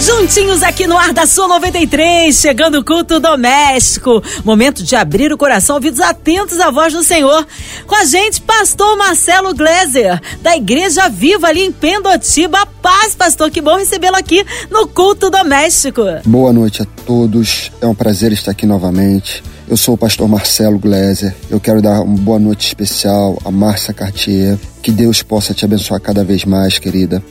Juntinhos aqui no ar da Sua 93, chegando o culto doméstico. Momento de abrir o coração, ouvidos atentos à voz do Senhor. Com a gente, pastor Marcelo Gleiser, da Igreja Viva ali em Pendotiba. Paz, pastor, que bom recebê-lo aqui no culto doméstico. Boa noite a todos, é um prazer estar aqui novamente. Eu sou o pastor Marcelo Gleiser. Eu quero dar uma boa noite especial a Márcia Cartier. Que Deus possa te abençoar cada vez mais, querida.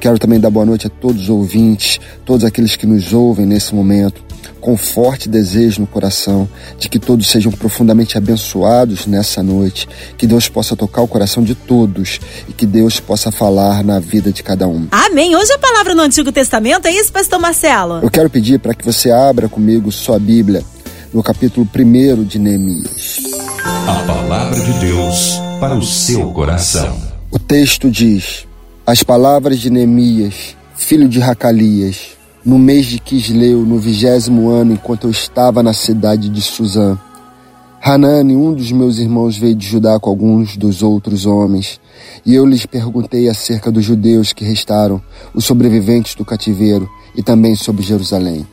Quero também dar boa noite a todos os ouvintes, todos aqueles que nos ouvem nesse momento, com forte desejo no coração de que todos sejam profundamente abençoados nessa noite, que Deus possa tocar o coração de todos e que Deus possa falar na vida de cada um. Amém. Hoje a palavra no Antigo Testamento é isso, pastor Marcelo? Eu quero pedir para que você abra comigo sua Bíblia no capítulo 1 de Neemias. A palavra de Deus para o seu coração. O texto diz: As palavras de Neemias, filho de Racalias, no mês de Quisleu, no vigésimo ano, enquanto eu estava na cidade de Suzã. Hanani, um dos meus irmãos, veio de Judá com alguns dos outros homens, e eu lhes perguntei acerca dos judeus que restaram, os sobreviventes do cativeiro, e também sobre Jerusalém.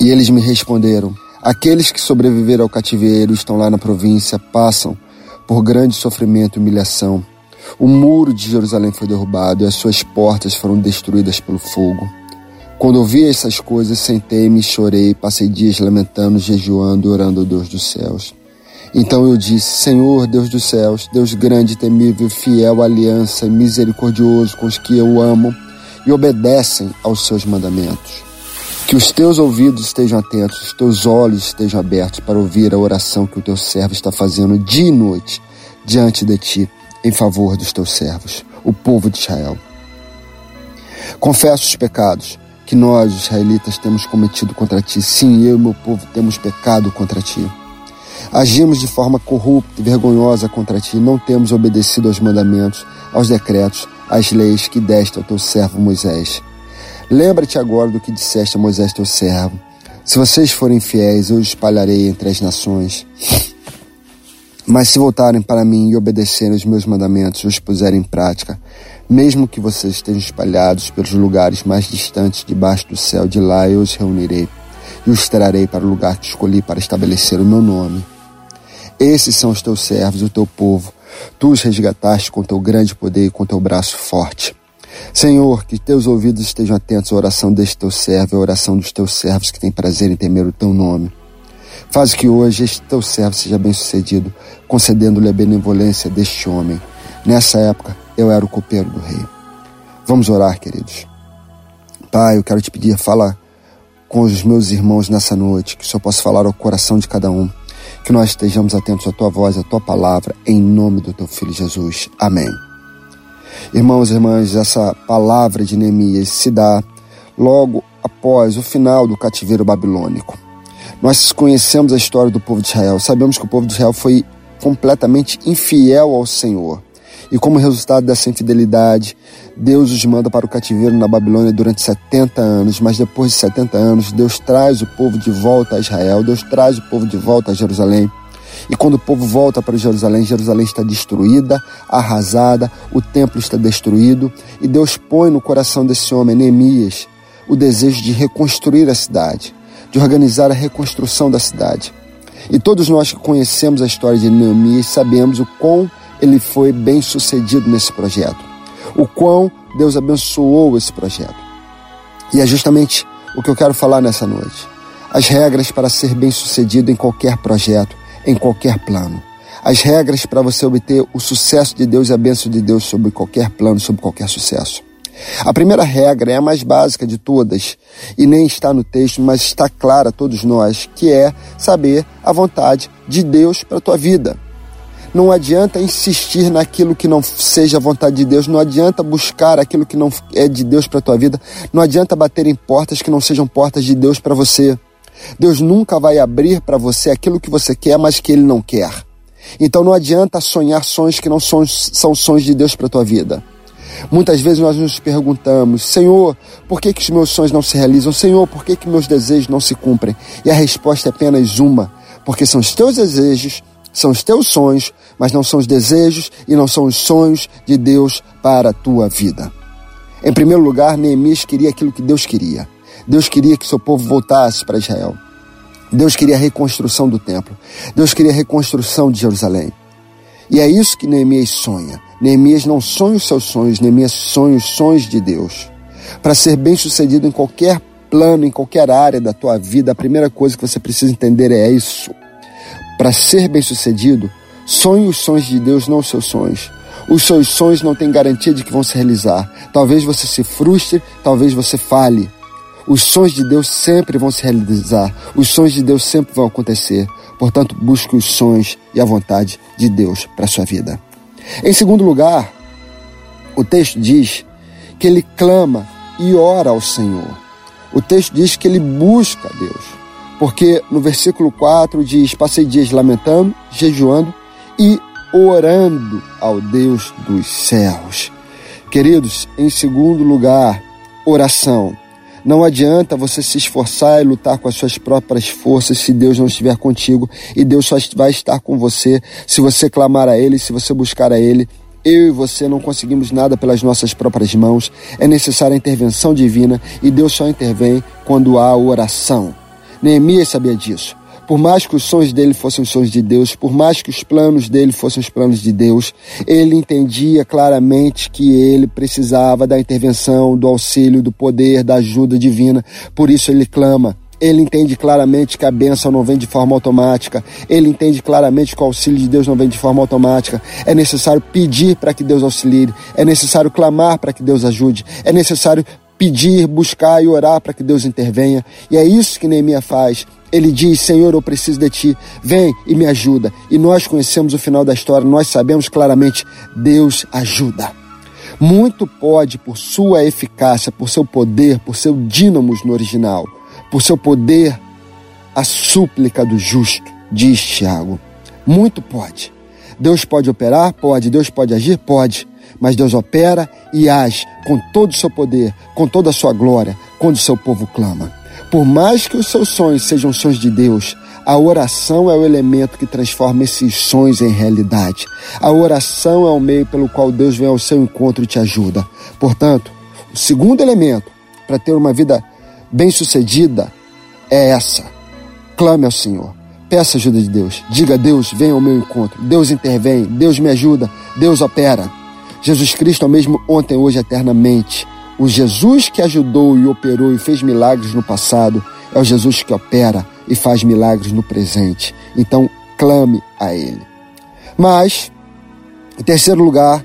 E eles me responderam: Aqueles que sobreviveram ao cativeiro estão lá na província, passam por grande sofrimento e humilhação. O muro de Jerusalém foi derrubado e as suas portas foram destruídas pelo fogo. Quando ouvi essas coisas, sentei-me chorei, passei dias lamentando, jejuando orando ao Deus dos céus. Então eu disse: Senhor, Deus dos céus, Deus grande, temível, fiel, aliança e misericordioso com os que eu amo e obedecem aos seus mandamentos. Que os teus ouvidos estejam atentos, os teus olhos estejam abertos para ouvir a oração que o teu servo está fazendo dia e noite diante de ti, em favor dos teus servos, o povo de Israel. Confesso os pecados que nós, israelitas, temos cometido contra ti. Sim, eu e meu povo temos pecado contra ti. Agimos de forma corrupta e vergonhosa contra ti, não temos obedecido aos mandamentos, aos decretos, às leis que deste ao teu servo Moisés. Lembra-te agora do que disseste a Moisés teu servo. Se vocês forem fiéis, eu os espalharei entre as nações. Mas se voltarem para mim e obedecerem os meus mandamentos e os puserem em prática, mesmo que vocês estejam espalhados pelos lugares mais distantes debaixo do céu, de lá eu os reunirei e os trarei para o lugar que escolhi para estabelecer o meu nome. Esses são os teus servos, o teu povo. Tu os resgataste com teu grande poder e com teu braço forte. Senhor, que teus ouvidos estejam atentos à oração deste teu servo à oração dos teus servos que têm prazer em temer o teu nome. Faz que hoje este teu servo seja bem sucedido, concedendo-lhe a benevolência deste homem. Nessa época, eu era o copeiro do rei. Vamos orar, queridos. Pai, eu quero te pedir, fala com os meus irmãos nessa noite, que o Senhor possa falar ao coração de cada um, que nós estejamos atentos à tua voz, à tua palavra, em nome do teu filho Jesus. Amém. Irmãos e irmãs, essa palavra de Neemias se dá logo após o final do cativeiro babilônico. Nós conhecemos a história do povo de Israel, sabemos que o povo de Israel foi completamente infiel ao Senhor. E como resultado dessa infidelidade, Deus os manda para o cativeiro na Babilônia durante 70 anos, mas depois de 70 anos, Deus traz o povo de volta a Israel, Deus traz o povo de volta a Jerusalém. E quando o povo volta para Jerusalém, Jerusalém está destruída, arrasada, o templo está destruído, e Deus põe no coração desse homem, Neemias, o desejo de reconstruir a cidade, de organizar a reconstrução da cidade. E todos nós que conhecemos a história de Neemias sabemos o quão ele foi bem sucedido nesse projeto, o quão Deus abençoou esse projeto. E é justamente o que eu quero falar nessa noite. As regras para ser bem sucedido em qualquer projeto em qualquer plano. As regras para você obter o sucesso de Deus e a bênção de Deus sobre qualquer plano, sobre qualquer sucesso. A primeira regra é a mais básica de todas e nem está no texto, mas está clara a todos nós, que é saber a vontade de Deus para a tua vida. Não adianta insistir naquilo que não seja a vontade de Deus, não adianta buscar aquilo que não é de Deus para a tua vida, não adianta bater em portas que não sejam portas de Deus para você. Deus nunca vai abrir para você aquilo que você quer, mas que Ele não quer. Então não adianta sonhar sonhos que não são, são sonhos de Deus para a tua vida. Muitas vezes nós nos perguntamos, Senhor, por que, que os meus sonhos não se realizam? Senhor, por que, que meus desejos não se cumprem? E a resposta é apenas uma, porque são os teus desejos, são os teus sonhos, mas não são os desejos e não são os sonhos de Deus para a tua vida. Em primeiro lugar, Neemias queria aquilo que Deus queria. Deus queria que seu povo voltasse para Israel. Deus queria a reconstrução do templo. Deus queria a reconstrução de Jerusalém. E é isso que Neemias sonha. Neemias não sonha os seus sonhos, Neemias sonha os sonhos de Deus. Para ser bem sucedido em qualquer plano, em qualquer área da tua vida, a primeira coisa que você precisa entender é isso. Para ser bem sucedido, sonhe os sonhos de Deus, não os seus sonhos. Os seus sonhos não têm garantia de que vão se realizar. Talvez você se frustre, talvez você fale. Os sonhos de Deus sempre vão se realizar. Os sonhos de Deus sempre vão acontecer. Portanto, busque os sonhos e a vontade de Deus para a sua vida. Em segundo lugar, o texto diz que ele clama e ora ao Senhor. O texto diz que ele busca a Deus. Porque no versículo 4 diz: Passei dias lamentando, jejuando e orando ao Deus dos céus. Queridos, em segundo lugar, oração. Não adianta você se esforçar e lutar com as suas próprias forças se Deus não estiver contigo, e Deus só vai estar com você se você clamar a Ele, se você buscar a Ele. Eu e você não conseguimos nada pelas nossas próprias mãos, é necessária a intervenção divina e Deus só intervém quando há oração. Neemias sabia disso. Por mais que os sonhos dele fossem os sonhos de Deus, por mais que os planos dele fossem os planos de Deus, ele entendia claramente que ele precisava da intervenção, do auxílio, do poder, da ajuda divina. Por isso ele clama. Ele entende claramente que a bênção não vem de forma automática. Ele entende claramente que o auxílio de Deus não vem de forma automática. É necessário pedir para que Deus auxilie. É necessário clamar para que Deus ajude. É necessário pedir, buscar e orar para que Deus intervenha. E é isso que Neemias faz. Ele diz: Senhor, eu preciso de ti, vem e me ajuda. E nós conhecemos o final da história, nós sabemos claramente: Deus ajuda. Muito pode, por sua eficácia, por seu poder, por seu dínamos no original, por seu poder, a súplica do justo, diz Tiago. Muito pode. Deus pode operar? Pode. Deus pode agir? Pode. Mas Deus opera e age com todo o seu poder, com toda a sua glória, quando o seu povo clama. Por mais que os seus sonhos sejam sonhos de Deus, a oração é o elemento que transforma esses sonhos em realidade. A oração é o meio pelo qual Deus vem ao seu encontro e te ajuda. Portanto, o segundo elemento para ter uma vida bem-sucedida é essa: clame ao Senhor. Peça ajuda de Deus. Diga a Deus, venha ao meu encontro. Deus intervém, Deus me ajuda, Deus opera. Jesus Cristo é o mesmo ontem, hoje, eternamente. O Jesus que ajudou e operou e fez milagres no passado é o Jesus que opera e faz milagres no presente. Então, clame a Ele. Mas, em terceiro lugar,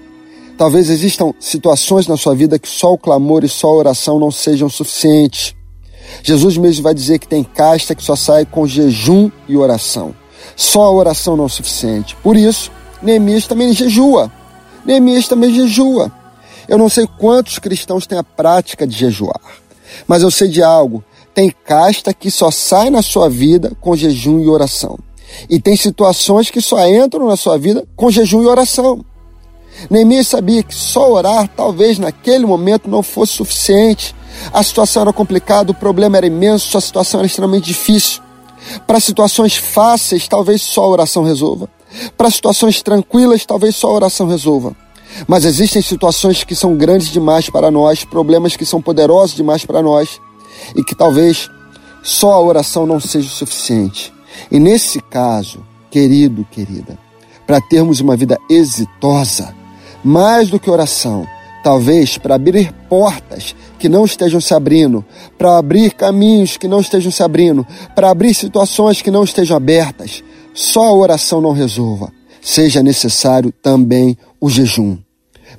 talvez existam situações na sua vida que só o clamor e só a oração não sejam suficientes. Jesus mesmo vai dizer que tem casta que só sai com jejum e oração. Só a oração não é suficiente. Por isso, Neemias também jejua. Neemias também jejua. Eu não sei quantos cristãos têm a prática de jejuar, mas eu sei de algo. Tem casta que só sai na sua vida com jejum e oração. E tem situações que só entram na sua vida com jejum e oração. Neemias sabia que só orar talvez naquele momento não fosse suficiente. A situação era complicada, o problema era imenso, a situação era extremamente difícil. Para situações fáceis, talvez só a oração resolva. Para situações tranquilas, talvez só a oração resolva. Mas existem situações que são grandes demais para nós, problemas que são poderosos demais para nós e que talvez só a oração não seja o suficiente. E nesse caso, querido, querida, para termos uma vida exitosa, mais do que oração, talvez para abrir portas que não estejam se abrindo, para abrir caminhos que não estejam se abrindo, para abrir situações que não estejam abertas, só a oração não resolva. Seja necessário também o jejum.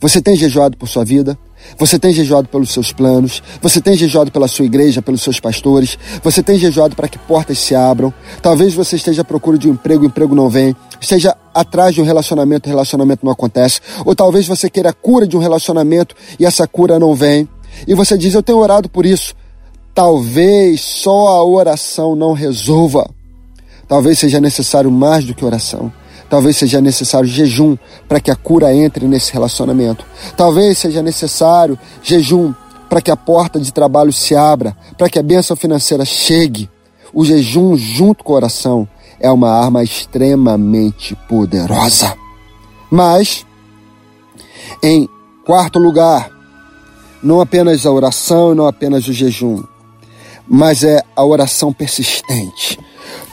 Você tem jejuado por sua vida? Você tem jejuado pelos seus planos? Você tem jejuado pela sua igreja, pelos seus pastores? Você tem jejuado para que portas se abram? Talvez você esteja à procura de um emprego, o emprego não vem. Esteja atrás de um relacionamento, o relacionamento não acontece. Ou talvez você queira a cura de um relacionamento e essa cura não vem. E você diz: Eu tenho orado por isso. Talvez só a oração não resolva. Talvez seja necessário mais do que oração. Talvez seja necessário jejum para que a cura entre nesse relacionamento. Talvez seja necessário jejum para que a porta de trabalho se abra, para que a bênção financeira chegue. O jejum junto com a oração é uma arma extremamente poderosa. Mas, em quarto lugar, não apenas a oração não apenas o jejum, mas é a oração persistente.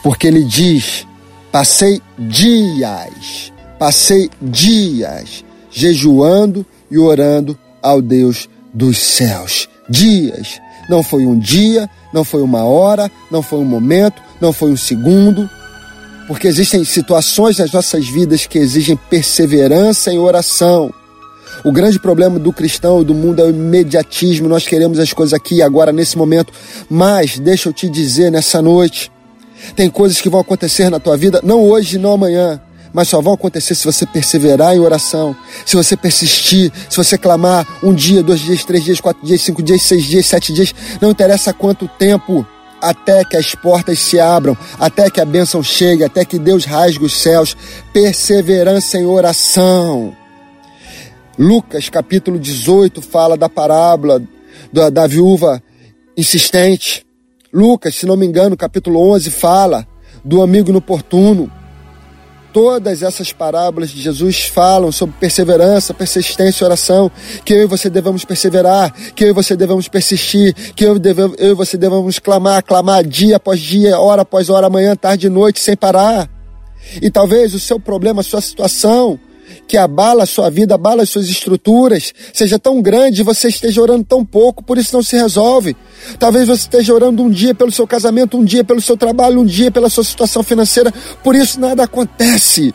Porque ele diz: passei dias, passei dias jejuando e orando ao Deus dos céus. Dias. Não foi um dia, não foi uma hora, não foi um momento, não foi um segundo. Porque existem situações nas nossas vidas que exigem perseverança em oração. O grande problema do cristão e do mundo é o imediatismo. Nós queremos as coisas aqui e agora, nesse momento. Mas, deixa eu te dizer nessa noite: tem coisas que vão acontecer na tua vida, não hoje, não amanhã, mas só vão acontecer se você perseverar em oração, se você persistir, se você clamar um dia, dois dias, três dias, quatro dias, cinco dias, seis dias, sete dias, não interessa quanto tempo, até que as portas se abram, até que a bênção chegue, até que Deus rasgue os céus. Perseverança em oração. Lucas capítulo 18 fala da parábola da, da viúva insistente. Lucas, se não me engano, capítulo 11 fala do amigo inoportuno. Todas essas parábolas de Jesus falam sobre perseverança, persistência e oração, que eu e você devemos perseverar, que eu e você devemos persistir, que eu, eu e você devemos clamar, clamar dia após dia, hora após hora, manhã, tarde e noite, sem parar. E talvez o seu problema, a sua situação, que abala a sua vida, abala as suas estruturas, seja tão grande e você esteja orando tão pouco, por isso não se resolve. Talvez você esteja orando um dia pelo seu casamento, um dia pelo seu trabalho, um dia pela sua situação financeira, por isso nada acontece.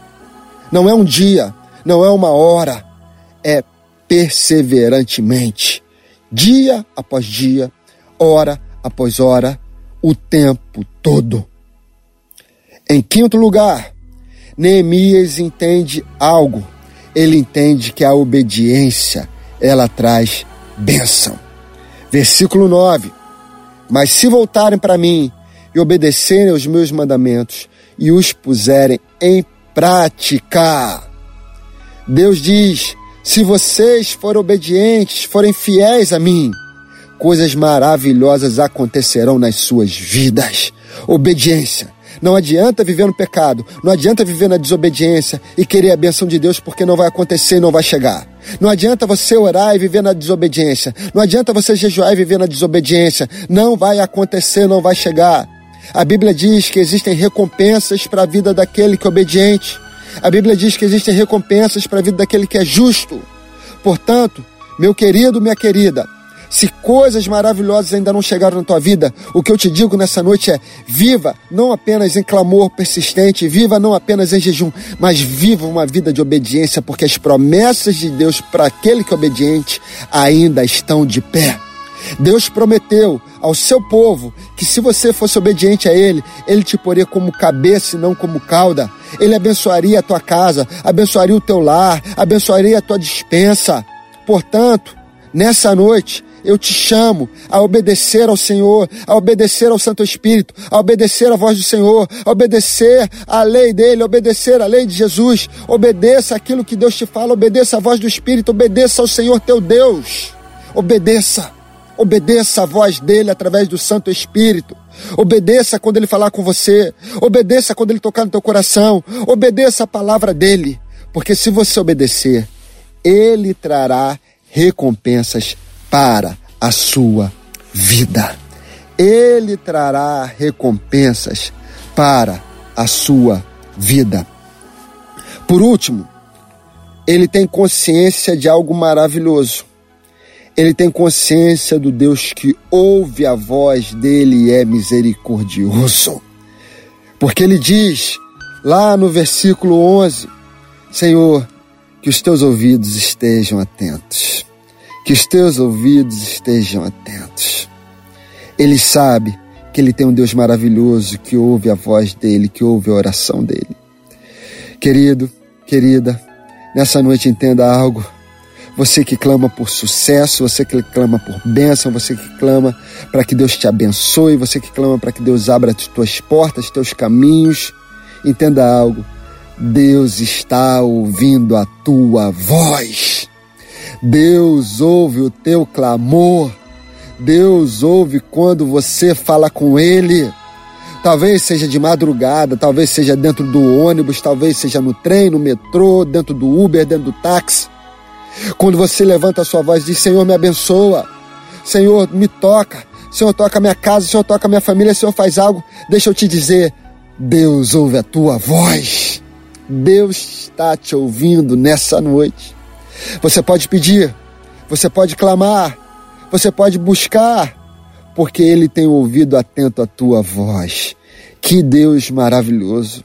Não é um dia, não é uma hora, é perseverantemente, dia após dia, hora após hora, o tempo todo. Em quinto lugar, Neemias entende algo. Ele entende que a obediência, ela traz bênção. Versículo 9. Mas se voltarem para mim e obedecerem aos meus mandamentos e os puserem em prática. Deus diz: se vocês forem obedientes, forem fiéis a mim, coisas maravilhosas acontecerão nas suas vidas. Obediência. Não adianta viver no pecado, não adianta viver na desobediência e querer a benção de Deus porque não vai acontecer e não vai chegar. Não adianta você orar e viver na desobediência. Não adianta você jejuar e viver na desobediência. Não vai acontecer, não vai chegar. A Bíblia diz que existem recompensas para a vida daquele que é obediente. A Bíblia diz que existem recompensas para a vida daquele que é justo. Portanto, meu querido, minha querida, se coisas maravilhosas ainda não chegaram na tua vida, o que eu te digo nessa noite é: viva não apenas em clamor persistente, viva não apenas em jejum, mas viva uma vida de obediência, porque as promessas de Deus para aquele que é obediente ainda estão de pé. Deus prometeu ao seu povo que se você fosse obediente a Ele, Ele te poria como cabeça e não como cauda. Ele abençoaria a tua casa, abençoaria o teu lar, abençoaria a tua dispensa. Portanto, nessa noite, eu te chamo a obedecer ao Senhor, a obedecer ao Santo Espírito, a obedecer à voz do Senhor, a obedecer à lei dele, a obedecer à lei de Jesus. Obedeça aquilo que Deus te fala, obedeça à voz do Espírito, obedeça ao Senhor teu Deus. Obedeça. Obedeça a voz dele através do Santo Espírito. Obedeça quando ele falar com você. Obedeça quando ele tocar no teu coração. Obedeça a palavra dele. Porque se você obedecer, ele trará recompensas para a sua vida. Ele trará recompensas para a sua vida. Por último, ele tem consciência de algo maravilhoso. Ele tem consciência do Deus que ouve a voz dele e é misericordioso. Porque ele diz lá no versículo 11: Senhor, que os teus ouvidos estejam atentos que os teus ouvidos estejam atentos. Ele sabe que ele tem um Deus maravilhoso que ouve a voz dele, que ouve a oração dele. Querido, querida, nessa noite entenda algo. Você que clama por sucesso, você que clama por bênção, você que clama para que Deus te abençoe, você que clama para que Deus abra as tuas portas, teus caminhos, entenda algo. Deus está ouvindo a tua voz. Deus ouve o teu clamor. Deus ouve quando você fala com Ele. Talvez seja de madrugada, talvez seja dentro do ônibus, talvez seja no trem, no metrô, dentro do Uber, dentro do táxi. Quando você levanta a sua voz e diz: Senhor, me abençoa, Senhor, me toca, Senhor, toca minha casa, Senhor, toca minha família, Senhor, faz algo. Deixa eu te dizer: Deus ouve a tua voz. Deus está te ouvindo nessa noite. Você pode pedir, você pode clamar, você pode buscar, porque Ele tem ouvido atento à tua voz. Que Deus maravilhoso.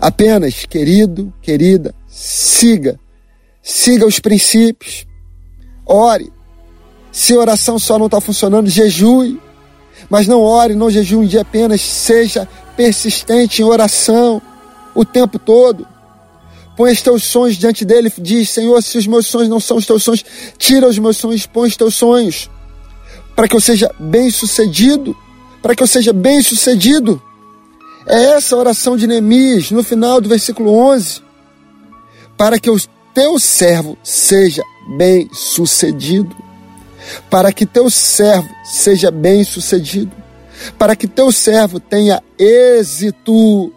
Apenas, querido, querida, siga, siga os princípios, ore. Se oração só não está funcionando, jejue. Mas não ore, não jejue um dia apenas, seja persistente em oração o tempo todo. Põe os teus sonhos diante dele, diz: Senhor, se os meus sonhos não são os teus sonhos, tira os meus sonhos, põe os teus sonhos para que eu seja bem sucedido, para que eu seja bem sucedido. É essa a oração de Neemias no final do versículo 11. Para que o teu servo seja bem sucedido. Para que teu servo seja bem sucedido. Para que teu servo tenha êxito.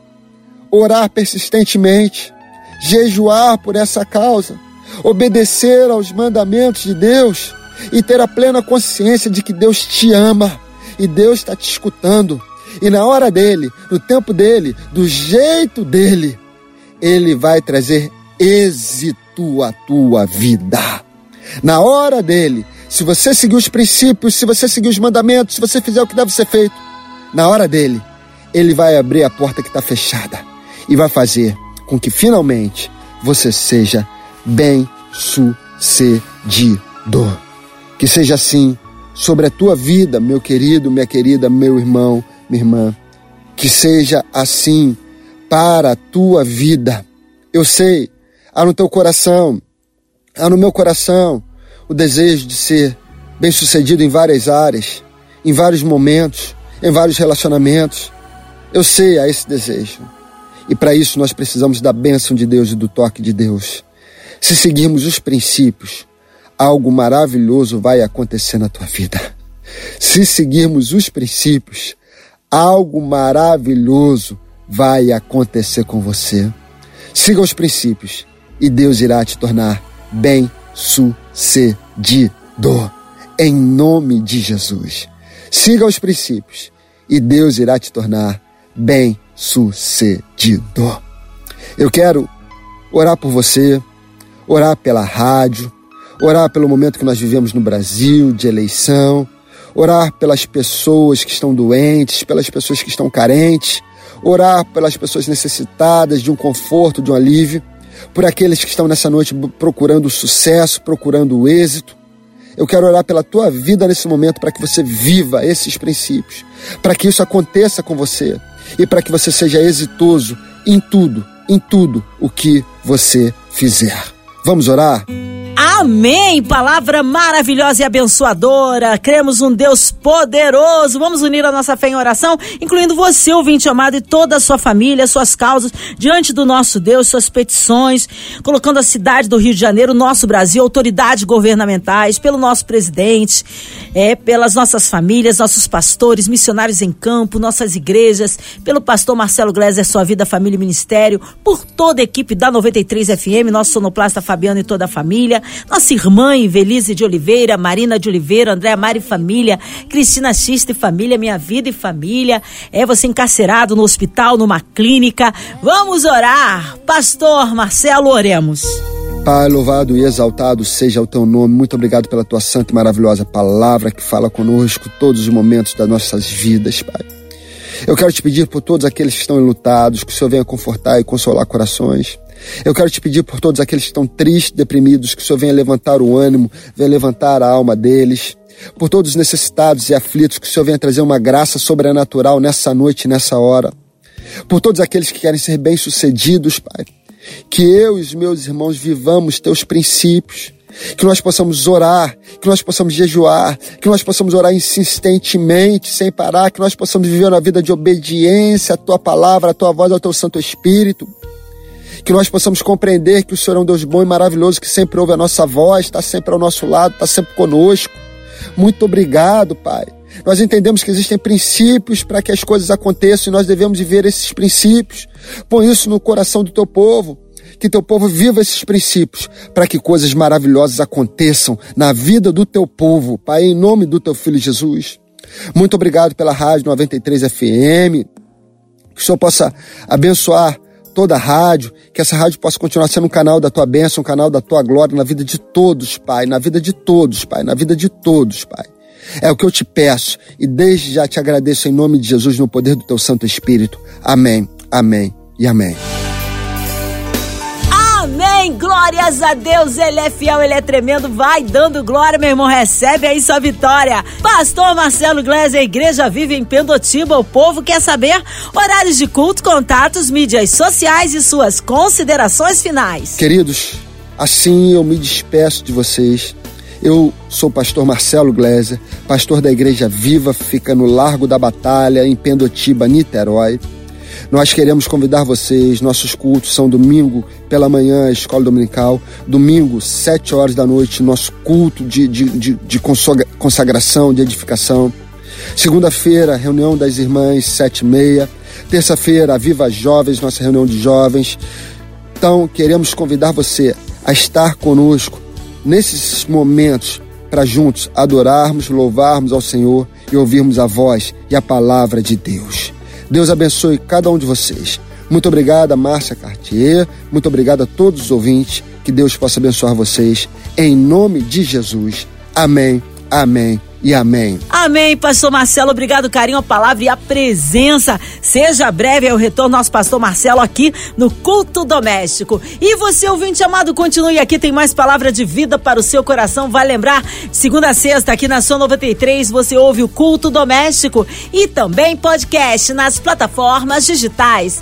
Orar persistentemente. Jejuar por essa causa. Obedecer aos mandamentos de Deus e ter a plena consciência de que Deus te ama e Deus está te escutando. E na hora dele, no tempo dele, do jeito dele, ele vai trazer êxito à tua vida. Na hora dele, se você seguir os princípios, se você seguir os mandamentos, se você fizer o que deve ser feito, na hora dele, ele vai abrir a porta que está fechada e vai fazer com que finalmente você seja bem sucedido. Que seja assim sobre a tua vida, meu querido, minha querida, meu irmão, minha irmã. Que seja assim para a tua vida. Eu sei, há no teu coração, há no meu coração o desejo de ser bem-sucedido em várias áreas, em vários momentos, em vários relacionamentos. Eu sei há esse desejo. E para isso nós precisamos da bênção de Deus e do toque de Deus. Se seguirmos os princípios, algo maravilhoso vai acontecer na tua vida. Se seguirmos os princípios, algo maravilhoso vai acontecer com você. Siga os princípios e Deus irá te tornar bem-sucedido. Em nome de Jesus. Siga os princípios e Deus irá te tornar bem-sucedido. Eu quero orar por você, orar pela rádio, orar pelo momento que nós vivemos no Brasil, de eleição, orar pelas pessoas que estão doentes, pelas pessoas que estão carentes, orar pelas pessoas necessitadas de um conforto, de um alívio, por aqueles que estão nessa noite procurando sucesso, procurando o êxito. Eu quero orar pela tua vida nesse momento para que você viva esses princípios, para que isso aconteça com você e para que você seja exitoso em tudo, em tudo o que você fizer. Vamos orar? Amém! Palavra maravilhosa e abençoadora. Cremos um Deus poderoso. Vamos unir a nossa fé em oração, incluindo você, ouvinte amado, e toda a sua família, suas causas, diante do nosso Deus, suas petições, colocando a cidade do Rio de Janeiro, nosso Brasil, autoridades governamentais, pelo nosso presidente, é, pelas nossas famílias, nossos pastores, missionários em campo, nossas igrejas, pelo pastor Marcelo Gleiser, sua vida, família e ministério, por toda a equipe da 93 FM, nosso sonoplasta Fabiano e toda a família nossa irmã Invelise de Oliveira, Marina de Oliveira, Andréa Mari Família, Cristina Xista e Família, Minha Vida e Família. É você encarcerado no hospital, numa clínica. Vamos orar. Pastor Marcelo, oremos. Pai, louvado e exaltado seja o teu nome. Muito obrigado pela tua santa e maravilhosa palavra que fala conosco todos os momentos das nossas vidas, Pai. Eu quero te pedir por todos aqueles que estão enlutados, que o Senhor venha confortar e consolar corações. Eu quero te pedir por todos aqueles que estão tristes, deprimidos, que o Senhor venha levantar o ânimo, venha levantar a alma deles. Por todos os necessitados e aflitos, que o Senhor venha trazer uma graça sobrenatural nessa noite, nessa hora. Por todos aqueles que querem ser bem-sucedidos, Pai. Que eu e os meus irmãos vivamos teus princípios. Que nós possamos orar, que nós possamos jejuar, que nós possamos orar insistentemente, sem parar, que nós possamos viver uma vida de obediência à tua palavra, à tua voz, ao teu Santo Espírito que nós possamos compreender que o Senhor é um Deus bom e maravilhoso, que sempre ouve a nossa voz, está sempre ao nosso lado, está sempre conosco. Muito obrigado, Pai. Nós entendemos que existem princípios para que as coisas aconteçam e nós devemos viver esses princípios. Põe isso no coração do teu povo. Que teu povo viva esses princípios para que coisas maravilhosas aconteçam na vida do teu povo, Pai, em nome do teu filho Jesus. Muito obrigado pela Rádio 93 FM. Que o Senhor possa abençoar toda a rádio, que essa rádio possa continuar sendo um canal da tua bênção, um canal da tua glória na vida de todos, Pai, na vida de todos, Pai, na vida de todos, Pai. É o que eu te peço e desde já te agradeço em nome de Jesus, no poder do teu Santo Espírito. Amém, amém e amém. Amém. Glórias a Deus. Ele é fiel, ele é tremendo. Vai dando glória, meu irmão. Recebe aí sua vitória. Pastor Marcelo Gleiser, Igreja Viva em Pendotiba. O povo quer saber horários de culto, contatos, mídias sociais e suas considerações finais. Queridos, assim eu me despeço de vocês. Eu sou o pastor Marcelo Gleiser, pastor da Igreja Viva, fica no Largo da Batalha, em Pendotiba, Niterói. Nós queremos convidar vocês, nossos cultos são domingo pela manhã, escola dominical, domingo, sete horas da noite, nosso culto de, de, de, de consagração, de edificação. Segunda-feira, reunião das irmãs, sete e meia. Terça-feira, Viva Jovens, nossa reunião de jovens. Então, queremos convidar você a estar conosco nesses momentos para juntos adorarmos, louvarmos ao Senhor e ouvirmos a voz e a palavra de Deus. Deus abençoe cada um de vocês. Muito obrigado, Márcia Cartier. Muito obrigado a todos os ouvintes. Que Deus possa abençoar vocês. Em nome de Jesus. Amém, amém e amém. Amém, pastor Marcelo. Obrigado, carinho, a palavra e a presença. Seja breve é o retorno nosso pastor Marcelo aqui no culto doméstico. E você, ouvinte amado, continue aqui, tem mais palavra de vida para o seu coração. Vai lembrar, segunda a sexta, aqui na sua 93, você ouve o culto doméstico e também podcast nas plataformas digitais